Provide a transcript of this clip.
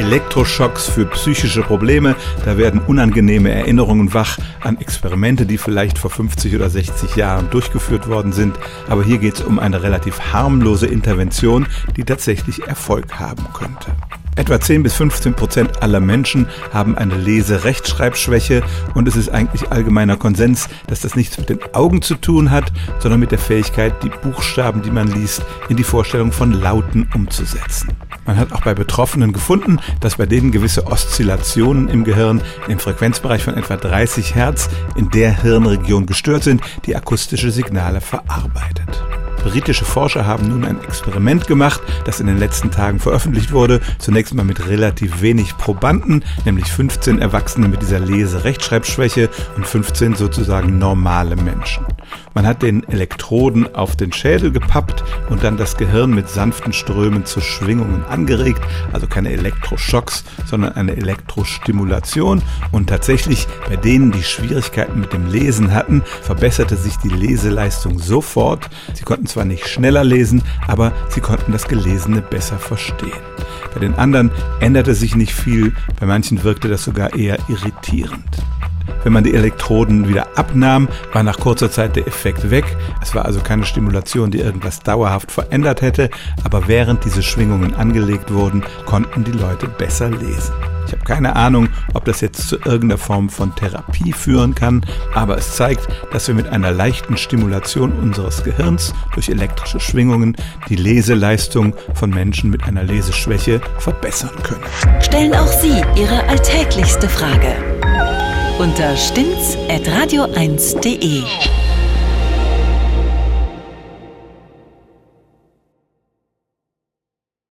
Elektroschocks für psychische Probleme. Da werden unangenehme Erinnerungen wach an Experimente, die vielleicht vor 50 oder 60 Jahren durchgeführt worden sind. Aber hier geht es um eine relativ harmlose Intervention, die tatsächlich Erfolg haben könnte. Etwa 10 bis 15 Prozent aller Menschen haben eine Lese-Rechtschreibschwäche und es ist eigentlich allgemeiner Konsens, dass das nichts mit den Augen zu tun hat, sondern mit der Fähigkeit, die Buchstaben, die man liest, in die Vorstellung von Lauten umzusetzen. Man hat auch bei Betroffenen gefunden, dass bei denen gewisse Oszillationen im Gehirn im Frequenzbereich von etwa 30 Hertz in der Hirnregion gestört sind, die akustische Signale verarbeitet. Britische Forscher haben nun ein Experiment gemacht, das in den letzten Tagen veröffentlicht wurde. Zunächst mal mit relativ wenig Probanden, nämlich 15 Erwachsene mit dieser Lese-Rechtschreibschwäche und 15 sozusagen normale Menschen. Man hat den Elektroden auf den Schädel gepappt und dann das Gehirn mit sanften Strömen zu Schwingungen angeregt, also keine Elektroschocks, sondern eine Elektrostimulation. Und tatsächlich bei denen, die Schwierigkeiten mit dem Lesen hatten, verbesserte sich die Leseleistung sofort. Sie konnten zwar nicht schneller lesen, aber sie konnten das Gelesene besser verstehen. Bei den anderen änderte sich nicht viel, bei manchen wirkte das sogar eher irritierend. Wenn man die Elektroden wieder abnahm, war nach kurzer Zeit der Effekt weg. Es war also keine Stimulation, die irgendwas dauerhaft verändert hätte, aber während diese Schwingungen angelegt wurden, konnten die Leute besser lesen. Ich habe keine Ahnung, ob das jetzt zu irgendeiner Form von Therapie führen kann, aber es zeigt, dass wir mit einer leichten Stimulation unseres Gehirns durch elektrische Schwingungen die Leseleistung von Menschen mit einer Leseschwäche verbessern können. Stellen auch Sie Ihre alltäglichste Frage unter stimmtz.radio1.de.